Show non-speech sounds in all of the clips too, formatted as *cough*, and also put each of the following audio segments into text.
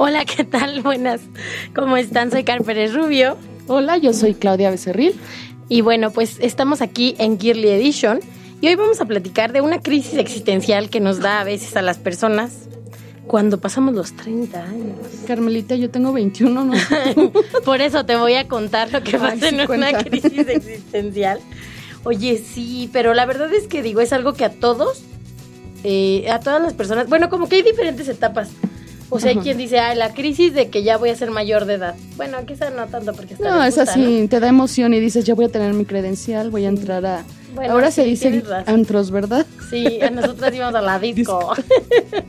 Hola, ¿qué tal? *laughs* Buenas. ¿Cómo están? Soy Car Pérez Rubio. Hola, yo soy Claudia Becerril. Y bueno, pues estamos aquí en Girly Edition y hoy vamos a platicar de una crisis existencial que nos da a veces a las personas cuando pasamos los 30 años. Carmelita, yo tengo 21, ¿no? *laughs* Por eso te voy a contar lo que Ay, pasa en una crisis existencial. Oye, sí, pero la verdad es que digo, es algo que a todos, eh, a todas las personas, bueno, como que hay diferentes etapas. O sea, hay quien dice, ah, la crisis de que ya voy a ser mayor de edad. Bueno, quizá no tanto porque está No, es así, te da emoción y dices, ya voy a tener mi credencial, voy a entrar a... Bueno, Ahora se sí, dice tienes razón. antros, ¿verdad? Sí, a nosotras íbamos a la *laughs* disco,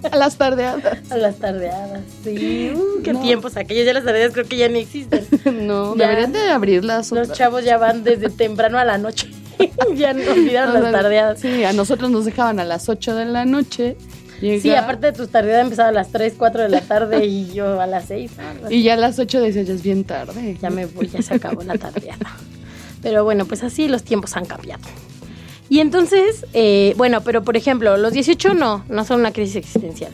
A las tardeadas. a las tardeadas. Sí, uh, qué No. tiempos aquellos. Ya las tardeadas creo que ya ni existen. *laughs* No, Ya. deberían de abrirlas. Los chavos ya van desde temprano a la noche. *laughs* ya no olvidaron las tardeadas. Sí, a nosotros nos dejaban a las 8 de la noche. Sí, llegar, aparte de tus tardeadas empezaba a las 3, 4 de la tarde y *laughs* yo a las 6. Y ya a las 8 decías, ya es bien tarde. Ya me voy, ya se acabó la tardeada. Pero bueno, pues así los tiempos han cambiado. Y entonces, eh, bueno, pero por ejemplo, los 18 no, no son una crisis existencial.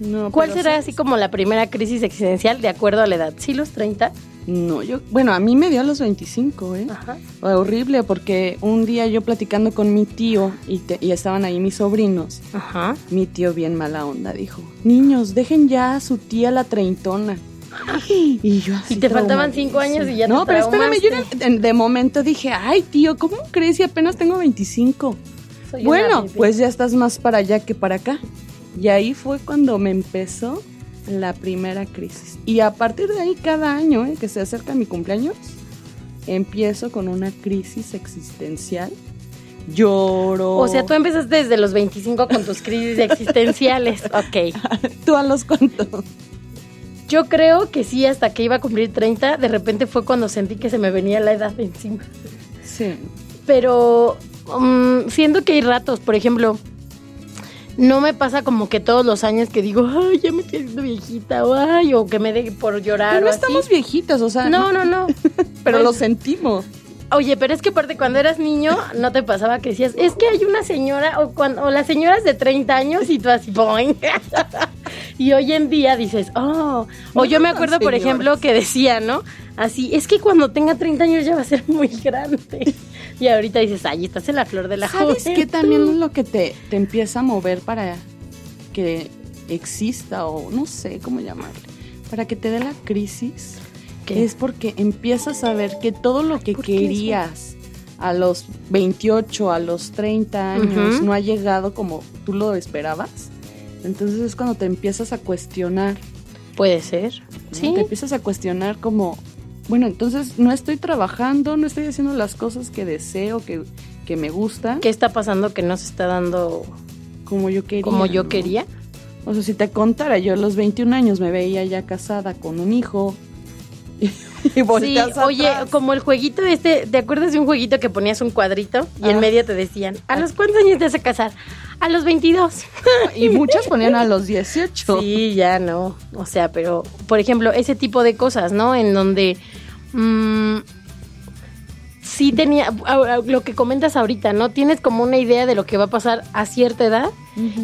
No, ¿Cuál será sí- así como la primera crisis existencial de acuerdo a la edad? ¿Sí los 30? No, yo... Bueno, a mí me dio a los 25, ¿eh? Ajá. Horrible porque un día yo platicando con mi tío y, te- y estaban ahí mis sobrinos, Ajá. mi tío bien mala onda dijo, niños, dejen ya a su tía la treintona. Y yo así Y te faltaban cinco años y ya No, te pero espérame, yo de, de momento dije, ay tío, ¿cómo crees si apenas tengo 25? Soy Bueno, pues ya estás más para allá que para acá. Y ahí fue cuando me empezó la primera crisis. Y a partir de ahí, cada año ¿eh? que se acerca mi cumpleaños, empiezo con una crisis existencial. Lloro. O sea, tú empezaste desde los 25 con tus crisis existenciales. *laughs* Ok. ¿Tú a los cuántos? Yo creo que sí, hasta que iba a cumplir 30, de repente fue cuando sentí que se me venía la edad encima. Sí. Pero mm, siento que hay ratos, por ejemplo, no me pasa como que todos los años que digo, ay, ya me estoy haciendo viejita, o ay, o que me dé por llorar Pero o no estamos así. viejitas, o sea. No, no, no. *laughs* Pero Pues- lo sentimos. Oye, pero es que aparte cuando eras niño no te pasaba que decías, es que hay una señora o cuando o las señoras de 30 años y tú así, boing. *laughs* y hoy en día dices, oh, o yo me acuerdo, por ejemplo, que decía, ¿no? Así, es que cuando tenga 30 años ya va a ser muy grande. Y ahorita dices, ay, estás en la flor de la ¿Sabes juventud. qué también es lo que te, te empieza a mover para que exista o no sé cómo llamarle? Para que te dé la crisis. ¿Qué? Es porque empiezas a ver que todo lo que querías a los 28, a los 30 años no ha llegado como tú lo esperabas. Entonces es cuando te empiezas a cuestionar. Puede ser. Sí. Te empiezas a cuestionar como, bueno, entonces no estoy trabajando, no estoy haciendo las cosas que deseo, que, que me gustan, ¿Qué está pasando que no se está dando como yo quería. como yo ¿no? quería? O sea, si te contara, yo a los 21 años me veía ya casada con un hijo. *laughs* Y, y Sí, volteas oye, atrás. como el jueguito este, ¿te acuerdas de un jueguito que ponías un cuadrito y en Ah. medio te decían, ¿a los cuántos años te vas a casar? A los 22. *laughs* Y muchas ponían a los 18. Sí, ya no. O sea, pero, por ejemplo, ese tipo de cosas, ¿no? En donde mm, sí tenía, lo que comentas ahorita, ¿no? Tienes como una idea de lo que va a pasar a cierta edad.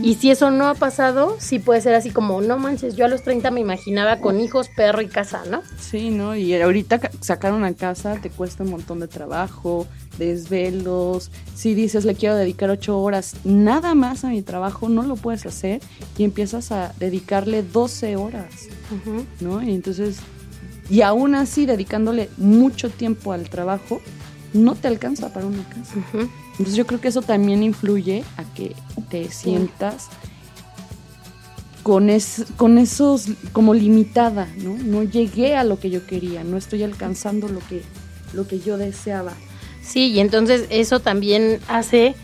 Y si eso no ha pasado, sí puede ser así como, no manches, yo a los 30 me imaginaba con hijos, perro y casa, ¿no? Sí, ¿no? Y ahorita ca- sacar una casa te cuesta un montón de trabajo, desvelos. Si dices le quiero dedicar ocho horas nada más a mi trabajo, no lo puedes hacer y empiezas a dedicarle 12 horas. ¿no? Y entonces, y aún así dedicándole mucho tiempo al trabajo, no te alcanza para una casa. Entonces yo creo que eso también influye a que te sientas con, es, con esos como limitada, ¿no? No llegué a lo que yo quería, no estoy alcanzando lo que, lo que yo deseaba. Sí, y entonces eso también hace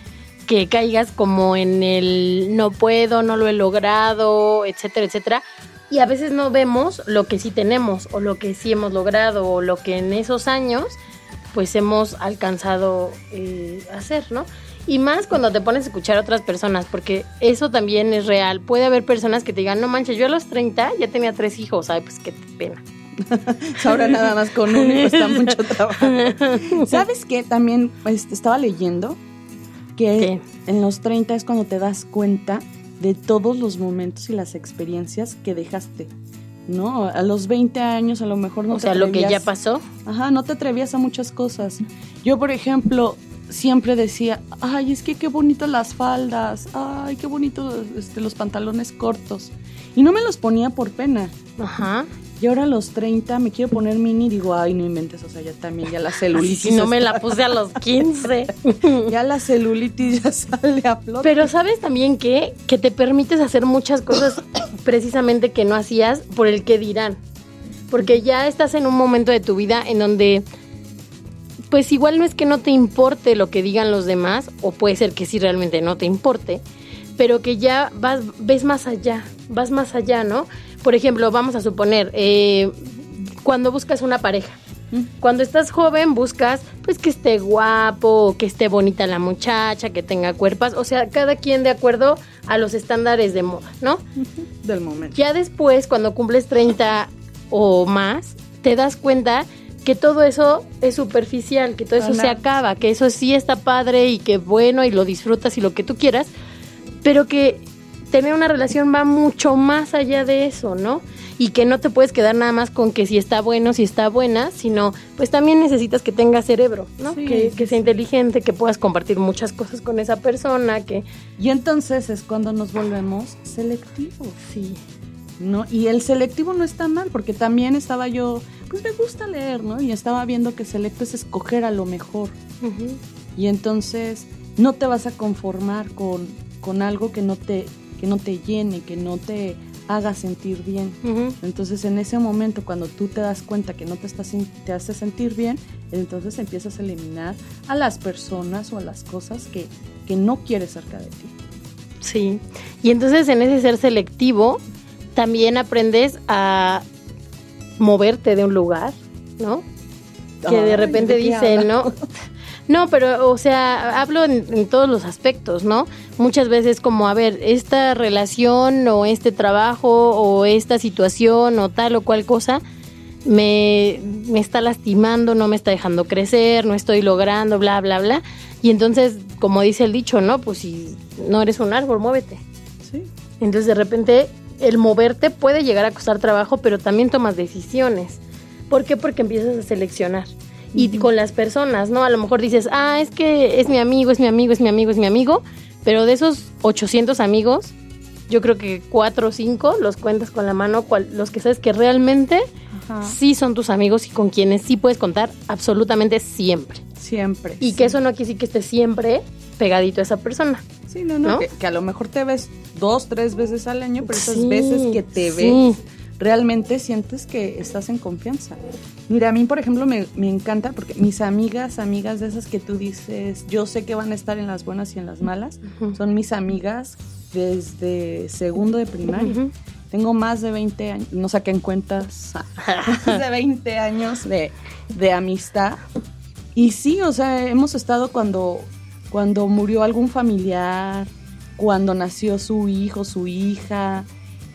que caigas como en el no puedo, no lo he logrado, etcétera, etcétera. Y a veces no vemos lo que sí tenemos o lo que sí hemos logrado o lo que en esos años pues hemos alcanzado eh, hacer, ¿no? Y más cuando te pones a escuchar a otras personas, porque eso también es real. Puede haber personas que te digan, no manches, yo a los 30 ya tenía tres hijos, ay, pues qué pena. *laughs* Ahora nada más con uno y cuesta *laughs* mucho trabajo. *laughs* ¿Sabes qué? También este, estaba leyendo que en los 30 es cuando te das cuenta de todos los momentos y las experiencias que dejaste. ¿No? A los 20 años a lo mejor no o sea, lo que ya pasó. Ajá, no te atrevías a muchas cosas. Yo, por ejemplo, siempre decía, ay, es que qué bonitas las faldas, ay, qué bonitos este, los pantalones cortos. Y no me los ponía por pena. Ajá. Y ahora a los 30 me quiero poner mini y digo, ay, no inventes, o sea, ya también, ya la *laughs* celulitis. Si no me la puse a los 15. *laughs* ya la celulitis ya sale a flote. Pero ¿sabes también qué? Que te permites hacer muchas cosas *coughs* precisamente que no hacías por el que dirán. Porque ya estás en un momento de tu vida en donde pues igual no es que no te importe lo que digan los demás, o puede ser que sí realmente no te importe, pero que ya vas, ves más allá, vas más allá, ¿no? Por ejemplo, vamos a suponer, eh, cuando buscas una pareja, mm. cuando estás joven buscas pues que esté guapo, que esté bonita la muchacha, que tenga cuerpas, o sea, cada quien de acuerdo a los estándares de moda, ¿no? Del momento. Ya después, cuando cumples 30 o más, te das cuenta que todo eso es superficial, que todo eso se acaba, que eso sí está padre y que bueno y lo disfrutas y lo que tú quieras, pero que tener una relación va mucho más allá de eso, ¿no? Y que no te puedes quedar nada más con que si está bueno, si está buena, sino pues también necesitas que tenga cerebro, ¿no? que, que, sea inteligente, que puedas compartir muchas cosas con esa persona, que... Y entonces es cuando nos volvemos selectivos. Sí. ¿No? Y el selectivo no está mal, porque también estaba yo pues me gusta leer, ¿no? Y estaba viendo que selecto es escoger a lo mejor. Y entonces no te vas a conformar con, con algo que no, te, que no te llene, que no te haga sentir bien. Entonces en ese momento cuando tú te das cuenta que no te, estás, te hace sentir bien, entonces empiezas a eliminar a las personas o a las cosas que, que no quieres cerca de ti. Sí, y entonces en ese ser selectivo también aprendes a moverte de un lugar, ¿no? Que de repente dicen, ¿no? *laughs* No, pero, o sea, hablo en, todos los aspectos, ¿no? Muchas veces como, a ver, esta relación o este trabajo o esta situación o tal o cual cosa me, me está lastimando, no me está dejando crecer, no estoy logrando, bla, bla, bla. Y entonces, como dice el dicho, ¿no? Pues si no eres un árbol, muévete. Sí. Entonces de repente el moverte puede llegar a costar trabajo, pero también tomas decisiones. ¿Por qué? Porque empiezas a seleccionar. Y con las personas, ¿no? A lo mejor dices, ah, es que es mi amigo, es mi amigo, es mi amigo, es mi amigo, pero de esos 800 amigos, yo creo que cuatro o cinco los cuentas con la mano, los que sabes que realmente sí son tus amigos y con quienes sí puedes contar absolutamente siempre. Siempre. Y que eso no quiere decir que estés siempre pegadito a esa persona. Sí, no, no. Que, a lo mejor te ves dos, tres veces al año, pero esas veces que te ves, realmente sientes que estás en confianza. Mira, a mí, por ejemplo, me, encanta porque mis amigas, amigas de esas que tú dices, yo sé que van a estar en las buenas y en las malas, son mis amigas desde segundo de primaria. Tengo más de 20 años, no saquen cuentas, *laughs* más de 20 años de, de amistad. Y sí, o sea, hemos estado cuando cuando murió algún familiar, cuando nació su hijo, su hija,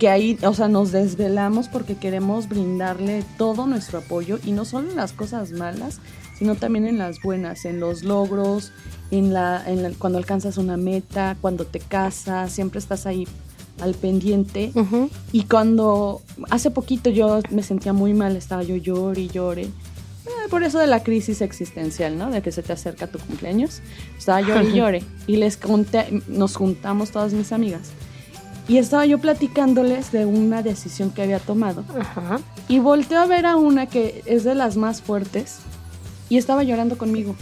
que ahí, o sea, nos desvelamos porque queremos brindarle todo nuestro apoyo y no solo en las cosas malas, sino también en las buenas, en los logros, en la, en cuando alcanzas una meta, cuando te casas, siempre estás ahí al pendiente. Y cuando hace poquito yo me sentía muy mal, estaba yo llore y llore eh, por eso de la crisis existencial, ¿no? De que se te acerca tu cumpleaños. Estaba llore y *laughs* llore. Y les conté, nos juntamos todas mis amigas. Y estaba yo platicándoles de una decisión que había tomado. Y volteo a ver a una que es de las más fuertes. Y estaba llorando conmigo.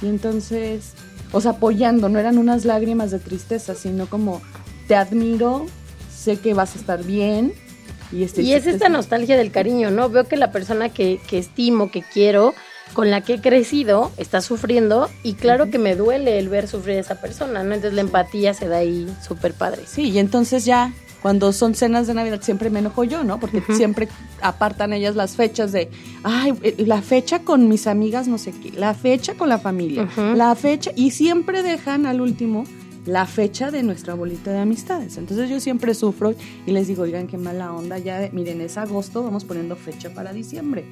Y entonces, o sea, apoyando, no eran unas lágrimas de tristeza, sino como, te admiro, sé que vas a estar bien, y, este, es esta nostalgia del cariño, ¿no? Veo que la persona que, que estimo, que quiero, con la que he crecido está sufriendo y claro que me duele el ver sufrir a esa persona, ¿no? Entonces la empatía se da ahí súper padre. Sí, y entonces ya cuando son cenas de Navidad siempre me enojo yo, ¿no? Porque siempre apartan ellas las fechas de, ay, eh, la fecha con mis amigas, no sé qué, la fecha con la familia, la fecha, y siempre dejan al último la fecha de nuestra bolita de amistades. Entonces yo siempre sufro y les digo, oigan, qué mala onda, ya miren, es agosto, vamos poniendo fecha para diciembre.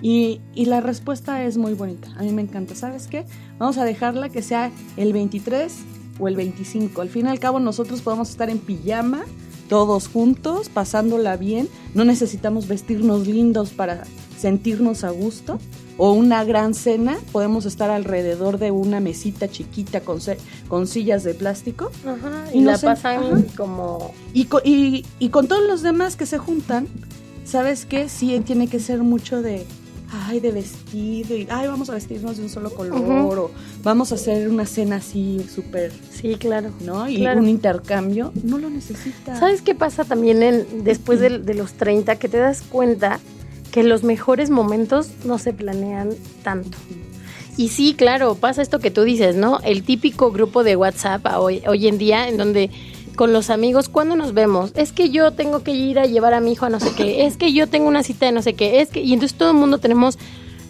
Y, y, la respuesta es muy bonita, a mí me encanta, ¿sabes qué? Vamos a dejarla que sea el 23 o el 25. Al fin y al cabo nosotros podemos estar en pijama, todos juntos, pasándola bien, no necesitamos vestirnos lindos para sentirnos a gusto o una gran cena, podemos estar alrededor de una mesita chiquita con, con sillas de plástico. y, la pasan como... Y, y, y, con todos los demás que se juntan, ¿sabes qué? Sí, tiene que ser mucho de, ay, de vestido, y, ay, vamos a vestirnos de un solo color, o vamos a hacer una cena así súper... Sí, claro. ¿No? Y un intercambio, no lo necesita. ¿Sabes qué pasa también en, después de, de los 30? Que te das cuenta que los mejores momentos no se planean tanto. Y sí, claro, pasa esto que tú dices, ¿no? El típico grupo de WhatsApp hoy, hoy en día en donde con los amigos, ¿cuándo nos vemos? Es que yo tengo que ir a llevar a mi hijo a no sé qué, es que yo tengo una cita de no sé qué, es que... Y entonces todo el mundo tenemos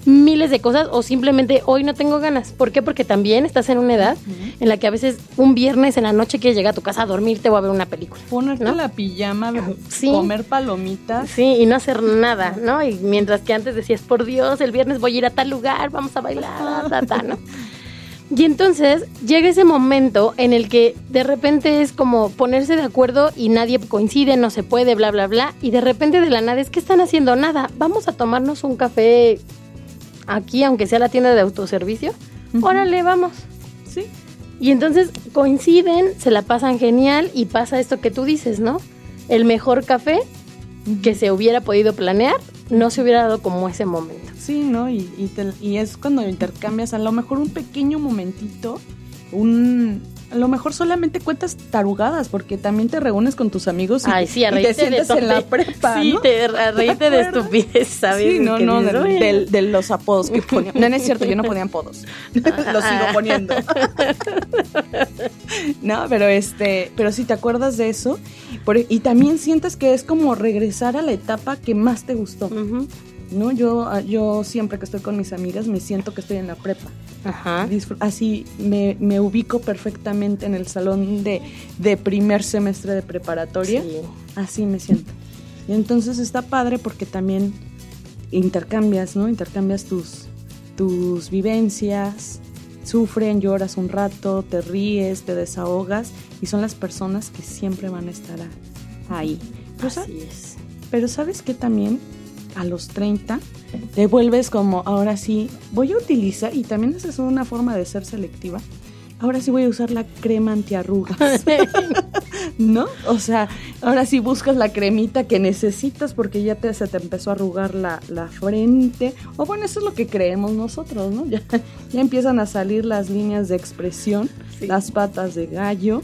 miles de cosas o simplemente hoy no tengo ganas. ¿Por qué? Porque también estás en una edad en la que a veces un viernes en la noche quieres llegar a tu casa a dormirte o a ver una película. Ponerte la pijama, comer palomitas. Sí, y no hacer nada, ¿no? Y mientras que antes decías, por Dios, el viernes voy a ir a tal lugar, vamos a bailar, ta, ¿no? *laughs* Y entonces llega ese momento en el que de repente es como ponerse de acuerdo y nadie coincide, no se puede, bla, bla, bla. Y de repente de la nada es que están haciendo nada. Vamos a tomarnos un café aquí, aunque sea la tienda de autoservicio, órale, vamos. Sí. Y entonces coinciden, se la pasan genial y pasa esto que tú dices, ¿no? El mejor café que se hubiera podido planear no se hubiera dado como ese momento. Sí, ¿no? Y, y, y es cuando intercambias a lo mejor un pequeño momentito, un, a lo mejor solamente cuentas tarugadas, porque también te reúnes con tus amigos y, te sientes en la prepa. Sí, te reíste de estupidez, ¿sabes? Sí, no, no, de, los apodos que ponían. No, no es cierto, yo no ponía apodos. *laughs* los sigo poniendo. *laughs* no, pero este, pero si te acuerdas de eso, y también sientes que es como regresar a la etapa que más te gustó. ¿No? Yo, yo siempre que estoy con mis amigas me siento que estoy en la prepa. Ajá. Así me, me, ubico perfectamente en el salón de, de primer semestre de preparatoria. Así me siento. Y entonces está padre porque también intercambias, ¿no? Intercambias tus, tus vivencias, sufren, lloras un rato, te ríes, te desahogas y son las personas que siempre van a estar ahí. Así es. Pero sabes que también a los 30 te vuelves como, ahora sí, voy a utilizar, y también esa es una forma de ser selectiva, ahora sí voy a usar la crema antiarrugas. *laughs* ¿No? O sea, ahora sí buscas la cremita que necesitas porque ya te, se te empezó a arrugar la, frente. O bueno, eso es lo que creemos nosotros, ¿no? *laughs* Ya, ya empiezan a salir las líneas de expresión, las patas de gallo.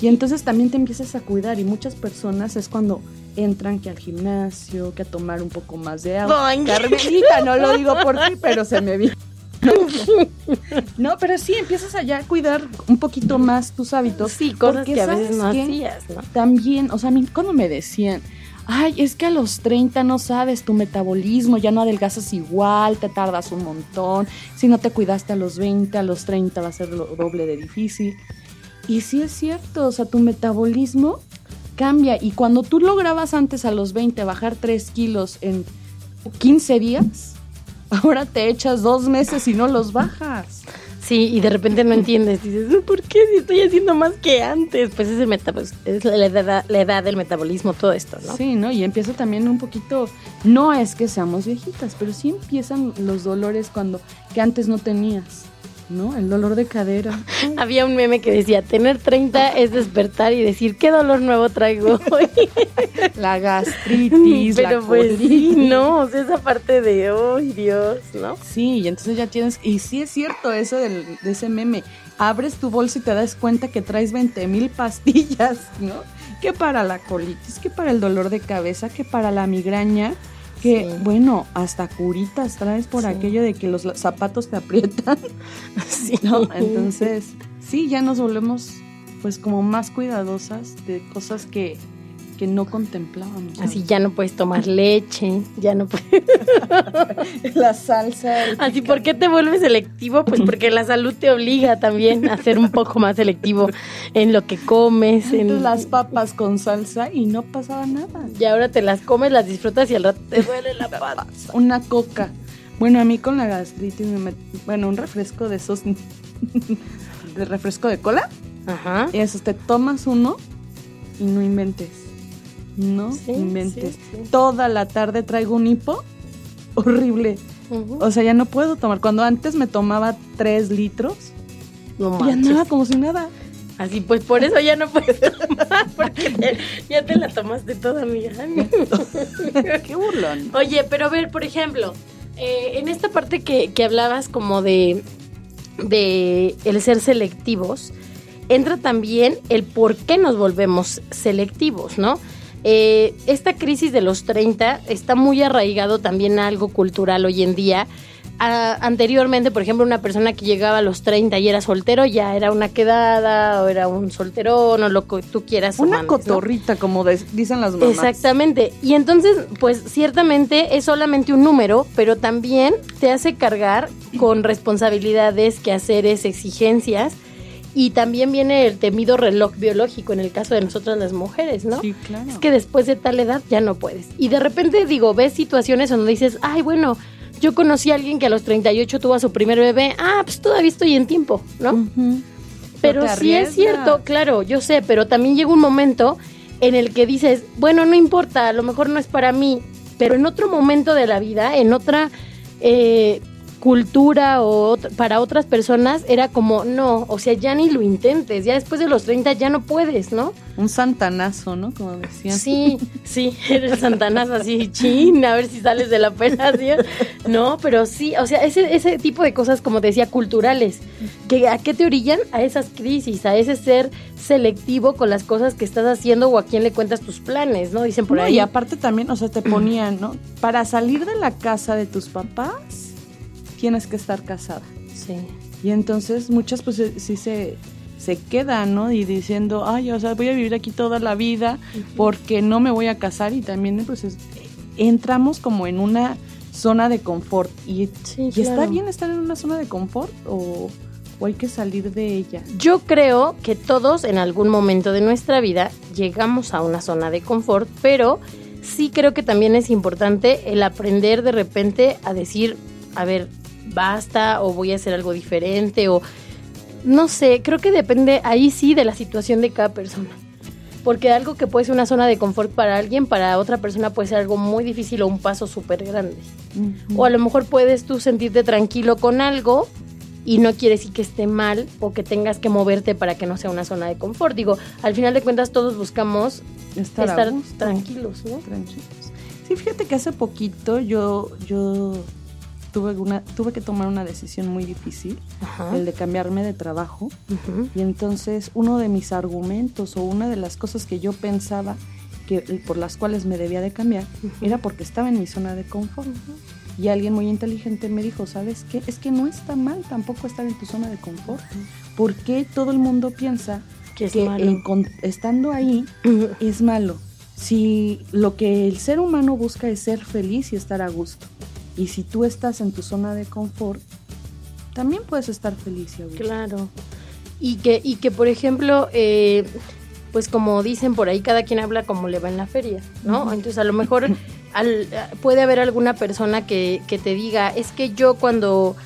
Y entonces también te empiezas a cuidar y muchas personas es cuando entran que al gimnasio, que a tomar un poco más de agua. Carmelita, no lo digo por ti, pero se me vio. *laughs* No, pero sí, empiezas allá a cuidar un poquito más tus hábitos. Sí, cosas que a veces no hacías, ¿no? También, o sea, a mí cuando me decían, ay, es que a los 30 no sabes tu metabolismo, ya no adelgazas igual, te tardas un montón, si no te cuidaste a los 20, a los 30 va a ser lo doble de difícil. Y sí es cierto, o sea, tu metabolismo cambia. Y cuando tú lograbas antes a los 20 bajar 3 kilos en 15 días, ahora te echas dos meses y no los bajas. Sí, y de repente no entiendes. Dices, ¿por qué si estoy haciendo más que antes? Pues es, el es la, edad, la edad del metabolismo, todo esto, ¿no? Sí, ¿no? Y empieza también un poquito, no es que seamos viejitas, pero sí empiezan los dolores cuando, que antes no tenías. ¿No? El dolor de cadera. *laughs* Había un meme que decía, tener 30 es despertar y decir, ¿qué dolor nuevo traigo hoy? *laughs* la gastritis, *laughs* Pero pues sí, no, esa parte de, ¡ay, Dios! ¿no? Sí, y entonces ya tienes, y sí es cierto eso del, de ese meme, abres tu bolsa y te das cuenta que traes 20 mil pastillas, ¿no? Que para la colitis, que para el dolor de cabeza, que para la migraña, Que, Sí. bueno, hasta curitas traes por Sí. aquello de que los zapatos te aprietan, *laughs* Sí. ¿no? Entonces, sí, ya nos volvemos pues como más cuidadosas de cosas que, que no contemplábamos. Así ya no puedes tomar leche, ya no puedes. *laughs* la salsa. Así, ¿por qué te vuelves selectivo? Pues porque la salud te obliga también a ser un poco más selectivo en lo que comes. En... las papas con salsa y no pasaba nada. Y ahora te las comes, las disfrutas y al rato te duele la pata. *laughs* Una coca. Bueno, a mí con la gastritis me met- bueno, un refresco de esos *laughs* de refresco de cola, Ajá. eso te tomas uno y no inventes. No Sí, inventes. sí, sí. Toda la tarde traigo un hipo horrible. O sea, ya no puedo tomar. Cuando antes me tomaba tres litros No y andaba como si nada. Así pues por eso ya no puedes tomar, *laughs* porque te- ya te la tomaste toda, amiga. *laughs* Qué burlón. Oye, pero a ver, por ejemplo, eh, en esta parte que, que hablabas como de, de el ser selectivos, entra también el por qué nos volvemos selectivos, ¿no? Eh, esta crisis de los 30 está muy arraigado también a algo cultural hoy en día. A- anteriormente, por ejemplo, una persona que llegaba a los 30 y era soltero ya era una quedada o era un solterón o lo que tú quieras. Una cotorrita, como de- dicen las mamás. Exactamente. Y entonces, pues ciertamente es solamente un número, pero también te hace cargar con responsabilidades, quehaceres, exigencias. Y también viene el temido reloj biológico en el caso de nosotras las mujeres, ¿no? Sí, claro. Es que después de tal edad ya no puedes. Y de repente, digo, ves situaciones donde dices, ay, bueno, yo conocí a alguien que a los 38 tuvo a su primer bebé. Ah, pues todavía estoy en tiempo, ¿no? Pero sí es cierto, claro, yo sé, pero también llega un momento en el que dices, bueno, no importa, a lo mejor no es para mí, pero en otro momento de la vida, en otra eh, cultura o para otras personas, era como, no, o sea, ya ni lo intentes, ya después de los 30 ya no puedes, ¿no? Un santanazo, ¿no? Como decían. Sí, sí, *laughs* eres Santanás así, chin, a ver si sales de la operación. No, pero sí, o sea, ese, ese tipo de cosas, como decía, culturales, que ¿a qué te orillan? A esas crisis, a ese ser selectivo con las cosas que estás haciendo o a quién le cuentas tus planes, ¿no? Dicen por No, ahí. y aparte también, o sea, te ponían, ¿no? Para salir de la casa de tus papás, tienes que estar casada. Sí. Y entonces muchas pues eh, sí se, se quedan, ¿no? Y diciendo, ay, o sea, voy a vivir aquí toda la vida porque no me voy a casar y también pues es- entramos como en una zona de confort. ¿Y, Sí, ¿y está bien estar en una zona de confort o, o hay que salir de ella? Yo creo que todos en algún momento de nuestra vida llegamos a una zona de confort, pero sí creo que también es importante el aprender de repente a decir, a ver, basta o voy a hacer algo diferente o no sé, creo que depende ahí sí de la situación de cada persona. Porque algo que puede ser una zona de confort para alguien, para otra persona puede ser algo muy difícil o un paso súper grande. O a lo mejor puedes tú sentirte tranquilo con algo y no quiere decir que esté mal o que tengas que moverte para que no sea una zona de confort. Digo, al final de cuentas todos buscamos estar, estar, a gusto. tranquilos, ¿no? tranquilos. Sí, fíjate que hace poquito yo, yo tuve, una, tuve que tomar una decisión muy difícil, Ajá. el de cambiarme de trabajo. Y entonces uno de mis argumentos o una de las cosas que yo pensaba que por las cuales me debía de cambiar era porque estaba en mi zona de confort. Y alguien muy inteligente me dijo, ¿sabes qué? Es que no está mal tampoco estar en tu zona de confort. ¿Por qué todo el mundo piensa Que es que malo. en con- estando ahí es malo? Si lo que el ser humano busca es ser feliz y estar a gusto. Y si tú estás en tu zona de confort, también puedes estar feliz y gusto. Claro. Y que, y que por ejemplo, eh, pues como dicen por ahí, cada quien habla como le va en la feria, ¿no? Entonces a lo mejor *laughs* al- puede haber alguna persona que, que te diga, es que yo cuando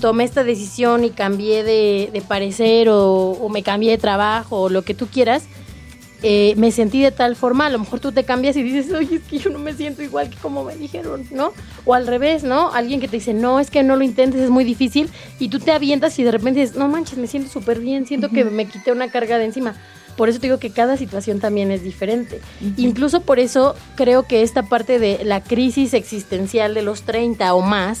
tomé esta decisión y cambié de, de parecer o, o me cambié de trabajo o lo que tú quieras, eh, me sentí de tal forma, a lo mejor tú te cambias y dices, oye, es que yo no me siento igual que como me dijeron, ¿no? O al revés, ¿no? Alguien que te dice, no, es que no lo intentes, es muy difícil, y tú te avientas y de repente dices, no manches, me siento súper bien, siento que me quité una carga de encima. Por eso te digo que cada situación también es diferente. Incluso por eso creo que esta parte de la crisis existencial de los 30 o más,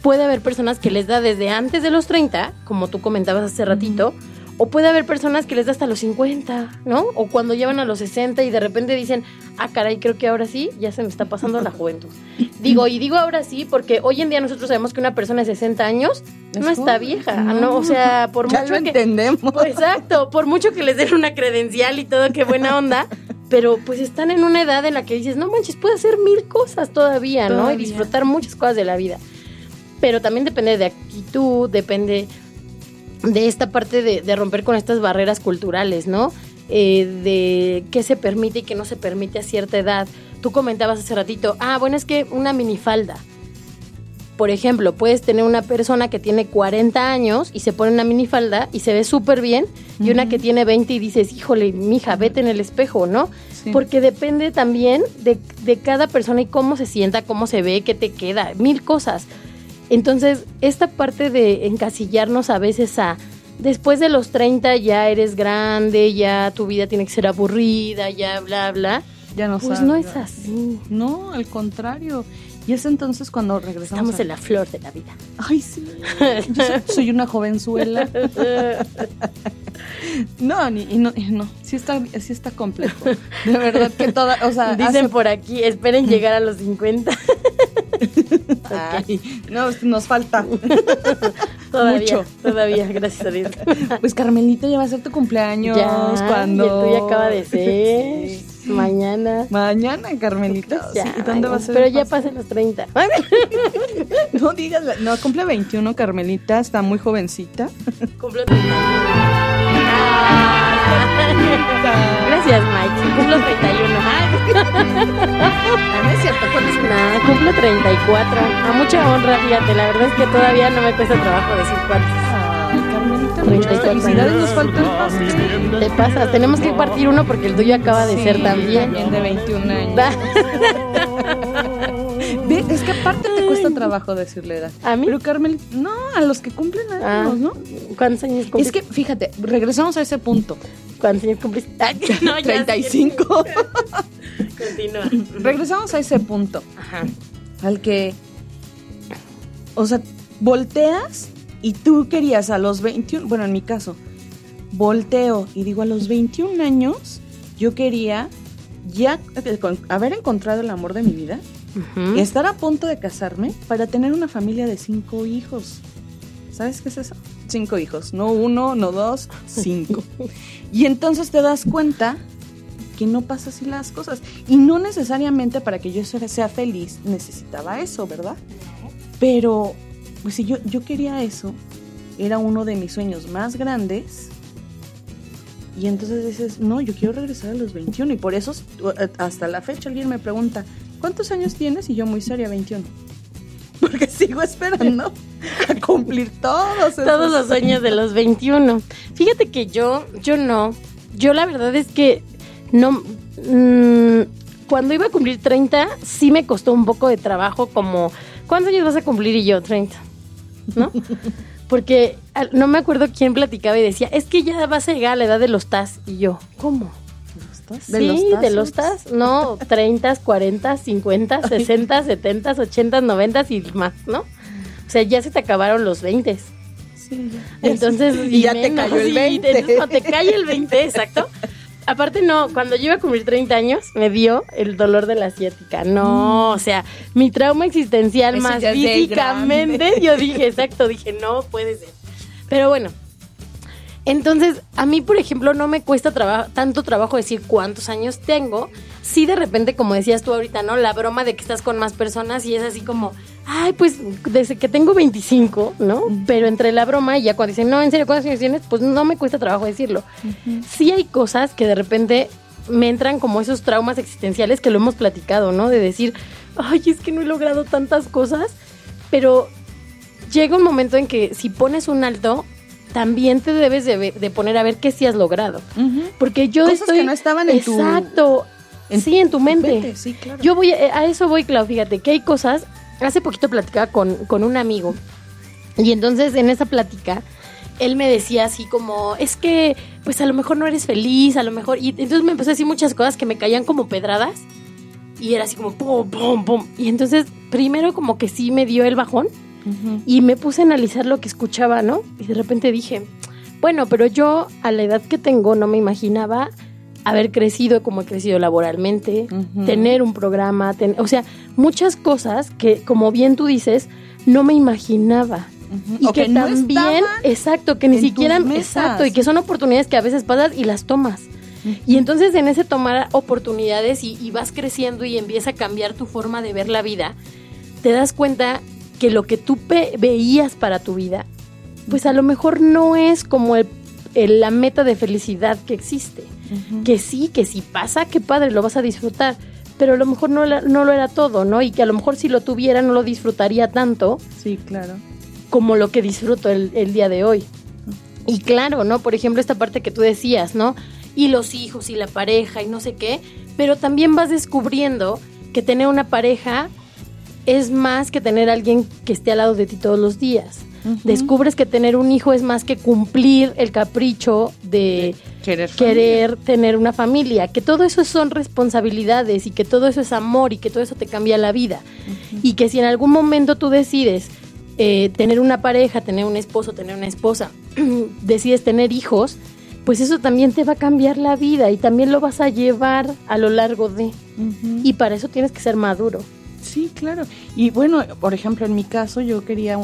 puede haber personas que les da desde antes de los 30, como tú comentabas hace ratito, O puede haber personas que les da hasta los 50, ¿no? O cuando llevan a los 60 y de repente dicen, ah, caray, creo que ahora sí, ya se me está pasando la juventud. *laughs* Digo, y digo ahora sí porque hoy en día nosotros sabemos que una persona de 60 años Es no está vieja, No. ¿no? O sea, por Ya mucho lo que... entendemos. Pues, exacto, por mucho que les den una credencial y todo, qué buena onda. Pero pues están en una edad en la que dices, no manches, puedo hacer mil cosas todavía, ¿no? Todavía. Y disfrutar muchas cosas de la vida. Pero también depende de actitud, depende de esta parte de, de romper con estas barreras culturales, ¿no? Eh, de qué se permite y qué no se permite a cierta edad. Tú comentabas hace ratito, ah, bueno, es que una minifalda. Por ejemplo, puedes tener una persona que tiene 40 años y se pone una minifalda y se ve súper bien, y una que tiene 20 y dices, híjole, mija, vete en el espejo, ¿no? Sí. Porque depende también de, de cada persona y cómo se sienta, cómo se ve, qué te queda, mil cosas. Entonces, esta parte de encasillarnos a veces a después de los 30 ya eres grande, ya tu vida tiene que ser aburrida, ya bla, bla. Ya no Pues no es así. No, al contrario. Y es entonces cuando regresamos. Estamos a- en la flor de la vida. Ay, sí. Yo soy, una jovenzuela. No, ni, y no, y no. Sí está, sí está complejo. De verdad que toda, o sea, Dicen hace- por aquí, esperen llegar a los 50. *laughs* Ay, no, nos falta. todavía, Mucho. todavía, gracias a Dios. Pues Carmelita ya va a ser tu cumpleaños ya, cuando. y el tuyo acaba de *laughs* ser. Sí. Mañana. Mañana, Carmelita. Ya, Sí, ¿y ¿Dónde va a ser? Pero ya pasen los 30. *laughs* No digas, no, cumple 21, Carmelita, está muy jovencita. Cumplo 31. Ah. Gracias, Mike. Cumplo 31. Ah, no es cierto, ¿cuál es? Nah, cumplo 34. A mucha honra, fíjate. La verdad es que todavía no me cuesta trabajo decir cuántos. Ay, Carmelita, 34 muchas felicidades, nos falta el pastel. Te pasas. Tenemos que partir uno porque el tuyo acaba de Sí, ser también. de 21 años. *laughs* Es que aparte te cuesta trabajo decirle edad. ¿A mí? Pero Carmelita, no, a los que cumplen Ah. ¿Cuántos años cumpliste? Es que, fíjate, regresamos a ese punto. ¿Cuántos años cumpliste? *laughs* No, ya 35. sí. *laughs* Continúa. regresamos a ese punto. Ajá. Al que, o sea, volteas y tú querías a los 21, bueno, en mi caso, volteo y digo a los 21 años, yo quería ya haber encontrado el amor de mi vida, Ujú. estar a punto de casarme para tener una familia de cinco hijos. ¿Sabes qué es eso? Cinco hijos, no uno, no dos, cinco. *laughs* y entonces te das cuenta que no pasa así las cosas. Y no necesariamente para que yo sea feliz necesitaba eso, ¿verdad? Pero, pues si yo, yo quería eso, era uno de mis sueños más grandes. Y entonces dices, no, yo quiero regresar a los 21. Y por eso, eh, hasta la fecha, alguien me pregunta, ¿cuántos años tienes? Y yo muy seria, 21. *laughs* Porque sigo esperando a cumplir todos esos Todos los sueños de los 21. Fíjate que yo, yo no. Yo la verdad es que no. mm, cuando iba a cumplir 30, sí me costó un poco de trabajo, como, ¿cuántos años vas a cumplir? Y yo, 30. ¿No? Porque no me acuerdo quién platicaba y decía, es que ya vas a llegar a la edad de los TAS. Y yo, ¿cómo? ¿De sí, los de los tazos? TAS, no, 30, 40, 50, 60, 70, 80, 90 y más, ¿no? O sea, ya se te acabaron los 20. Sí, ya. Entonces, Y ya te cayó el sí, 20. entonces, cuando te cae el 20, exacto. Aparte, no, cuando yo iba a cumplir 30 años, me dio el dolor de la asiática. No, o sea, mi trauma existencial Eso más físicamente, yo dije, exacto, dije, no puede ser. Pero bueno, entonces, a mí, por ejemplo, no me cuesta traba- tanto trabajo decir cuántos años tengo. Sí, de repente, como decías tú ahorita, ¿no? La broma de que estás con más personas y es así como, ay, pues desde que tengo 25, ¿no? Pero entre la broma y ya cuando dicen, no, en serio, ¿cuántos años tienes? Pues no me cuesta trabajo decirlo. Sí hay cosas que de repente me entran como esos traumas existenciales que lo hemos platicado, ¿no? De decir, ay, es que no he logrado tantas cosas, pero llega un momento en que si pones un alto, también te debes de, poner a ver qué sí has logrado. Porque yo Cosas estoy... que no estaban en tu- Exacto. en sí, en tu mente. Vete, sí, claro. Yo voy, a, a eso voy, Clau, fíjate, que hay cosas, hace poquito platicaba con, con un amigo, y entonces en esa plática, él me decía así como, es que, pues a lo mejor no eres feliz, a lo mejor, y entonces me empezó a decir muchas cosas que me caían como pedradas, y era así como, pum, pum, pum, y entonces primero como que sí me dio el bajón, y me puse a analizar lo que escuchaba, ¿no? Y de repente dije, bueno, pero yo a la edad que tengo no me imaginaba haber crecido como he crecido laboralmente, tener un programa, ten- o sea, muchas cosas que, como bien tú dices, no me imaginaba. Y O que, que no también, exacto, que ni siquiera, exacto, y que son oportunidades que a veces pasas y las tomas. Y entonces en ese tomar oportunidades y, y vas creciendo y empieza a cambiar tu forma de ver la vida, te das cuenta que lo que tú veías para tu vida, pues a lo mejor no es como el- el- la meta de felicidad que existe. Que sí, que si pasa, qué padre, lo vas a disfrutar. Pero a lo mejor no, no lo era todo, ¿no? Y que a lo mejor si lo tuviera no lo disfrutaría tanto Sí, claro. como lo que disfruto el, el día de hoy. Y claro, ¿no? Por ejemplo, esta parte que tú decías, ¿no? Y los hijos y la pareja y no sé qué, pero también vas descubriendo que tener una pareja es más que tener a alguien que esté al lado de ti todos los días. Descubres que tener un hijo es más que cumplir el capricho de Querer. querer tener una familia, que todo eso son responsabilidades y que todo eso es amor y que todo eso te cambia la vida. Y que si en algún momento tú decides eh, tener una pareja, tener un esposo, tener una esposa, *clears throat* decides tener hijos, pues eso también te va a cambiar la vida y también lo vas a llevar a lo largo de. Y para eso tienes que ser maduro. Sí, claro. Y bueno, por ejemplo, en mi caso yo quería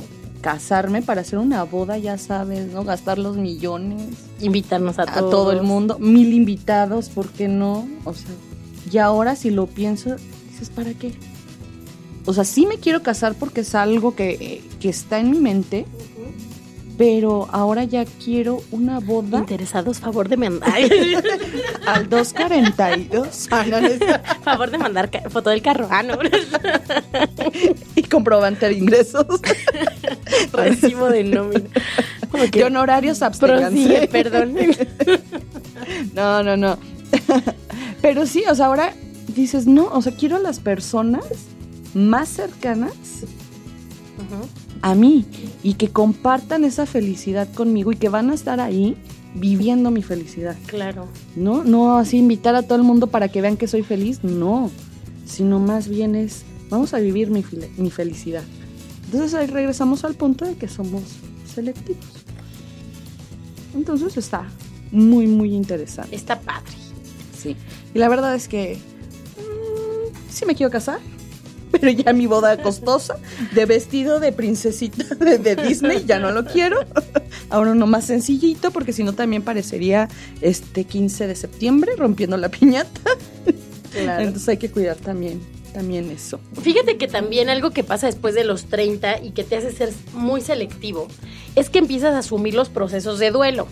casarme para hacer una boda, ya sabes, ¿no? Gastar los millones Invitarnos a, a todos. todo el mundo, mil invitados, ¿por qué no? O sea, y ahora si lo pienso, dices, ¿para qué? O sea, sí me quiero casar porque es algo que, que está en mi mente, pero ahora ya quiero una boda Interesados, favor de mandar. *laughs* al 242 Ah, no, favor de mandar foto del carro. Ah, no. *laughs* y comprobante de ingresos *laughs* Recibo de nómina. De honorarios absténganse. perdón. No, no, no. Pero sí, o sea, ahora dices, no, o sea, quiero a las personas más cercanas a mí y que compartan esa felicidad conmigo y que van a estar ahí viviendo mi felicidad. Claro. ¿No? No así invitar a todo el mundo para que vean que soy feliz, no. Sino más bien es, vamos a vivir mi, mi felicidad. Entonces ahí regresamos al punto de que somos selectivos. Entonces está muy, muy interesante. Está padre. Sí. Y la verdad es que mm, sí me quiero casar, pero ya mi boda costosa de vestido de princesita *laughs* de, de Disney ya no lo quiero. Ahora uno más sencillito porque si no también parecería este 15 de septiembre rompiendo la piñata. Entonces hay que cuidar también también eso. Fíjate que también algo que pasa después de los 30 y que te hace ser muy selectivo es que empiezas a asumir los procesos de duelo.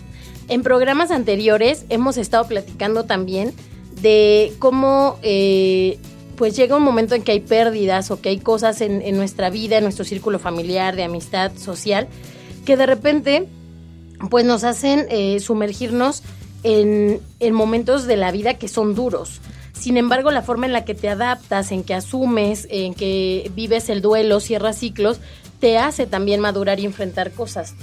En programas anteriores hemos estado platicando también de cómo eh, pues llega un momento en que hay pérdidas o que hay cosas en, nuestra vida, en nuestro círculo familiar, de amistad, social, que de repente pues nos hacen eh, sumergirnos en, en momentos de la vida que son duros. Sin embargo, la forma en la que te adaptas, en que asumes, en que vives el duelo, cierras ciclos, te hace también madurar y enfrentar cosas.